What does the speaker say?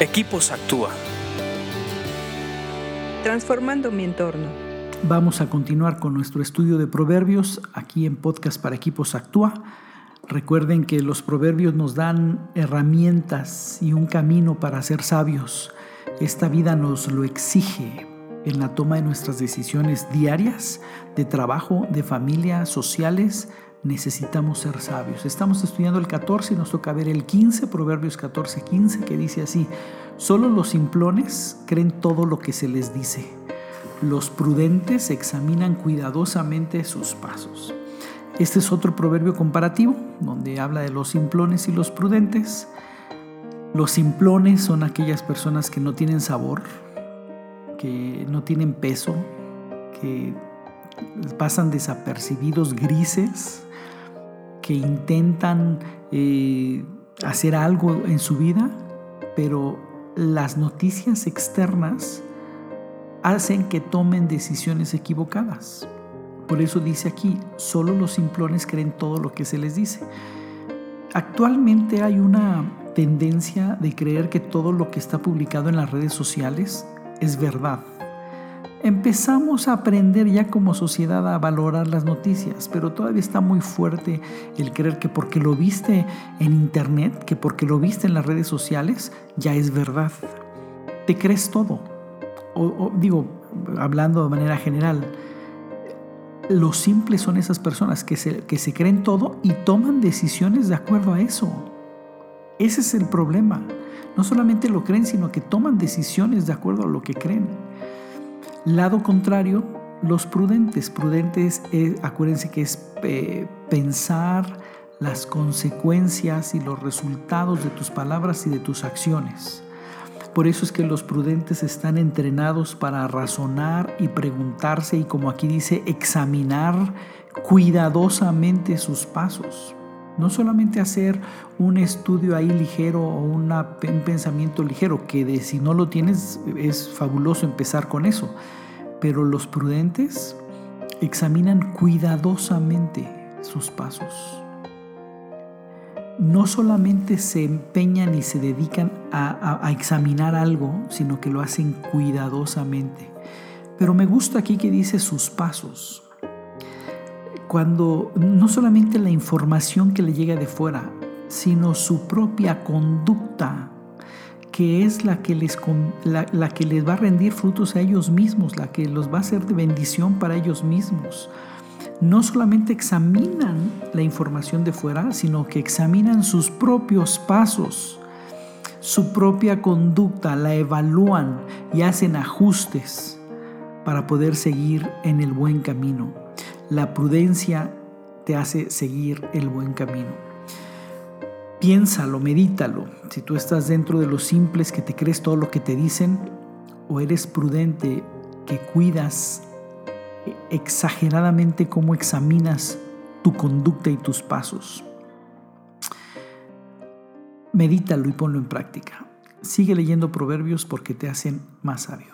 Equipos Actúa. Transformando mi entorno. Vamos a continuar con nuestro estudio de proverbios aquí en Podcast para Equipos Actúa. Recuerden que los proverbios nos dan herramientas y un camino para ser sabios. Esta vida nos lo exige en la toma de nuestras decisiones diarias, de trabajo, de familia, sociales, necesitamos ser sabios. Estamos estudiando el 14 y nos toca ver el 15, Proverbios 14, 15, que dice así, solo los simplones creen todo lo que se les dice. Los prudentes examinan cuidadosamente sus pasos. Este es otro proverbio comparativo donde habla de los simplones y los prudentes. Los simplones son aquellas personas que no tienen sabor, que no tienen peso, que pasan desapercibidos grises, que intentan eh, hacer algo en su vida, pero las noticias externas hacen que tomen decisiones equivocadas. Por eso dice aquí, solo los simplones creen todo lo que se les dice. Actualmente hay una tendencia de creer que todo lo que está publicado en las redes sociales es verdad empezamos a aprender ya como sociedad a valorar las noticias, pero todavía está muy fuerte el creer que porque lo viste en internet, que porque lo viste en las redes sociales, ya es verdad. Te crees todo. O, digo, hablando de manera general, lo simples son esas personas que se, que se creen todo y toman decisiones de acuerdo a eso. Ese es el problema. No solamente lo creen, sino que toman decisiones de acuerdo a lo que creen. Lado contrario, los prudentes. Prudentes, eh, acuérdense que es eh, pensar las consecuencias y los resultados de tus palabras y de tus acciones. Por eso es que los prudentes están entrenados para razonar y preguntarse y como aquí dice, examinar cuidadosamente sus pasos. No solamente hacer un estudio ahí ligero o un pensamiento ligero, que si no lo tienes es fabuloso empezar con eso. Pero los prudentes examinan cuidadosamente sus pasos. No solamente se empeñan y se dedican a, a examinar algo, sino que lo hacen cuidadosamente. Pero me gusta aquí que dice sus pasos cuando no solamente la información que le llega de fuera, sino su propia conducta, que es la que, les, la, que les va a rendir frutos a ellos mismos, la que los va a hacer de bendición para ellos mismos. No solamente examinan la información de fuera, sino que examinan sus propios pasos, su propia conducta, la evalúan y hacen ajustes para poder seguir en el buen camino. La prudencia te hace seguir el buen camino. Piénsalo, medítalo. Si tú estás dentro de los simples que te crees todo lo que te dicen, o eres prudente que cuidas exageradamente cómo examinas tu conducta y tus pasos. Medítalo y ponlo en práctica. Sigue leyendo proverbios porque te hacen más sabio.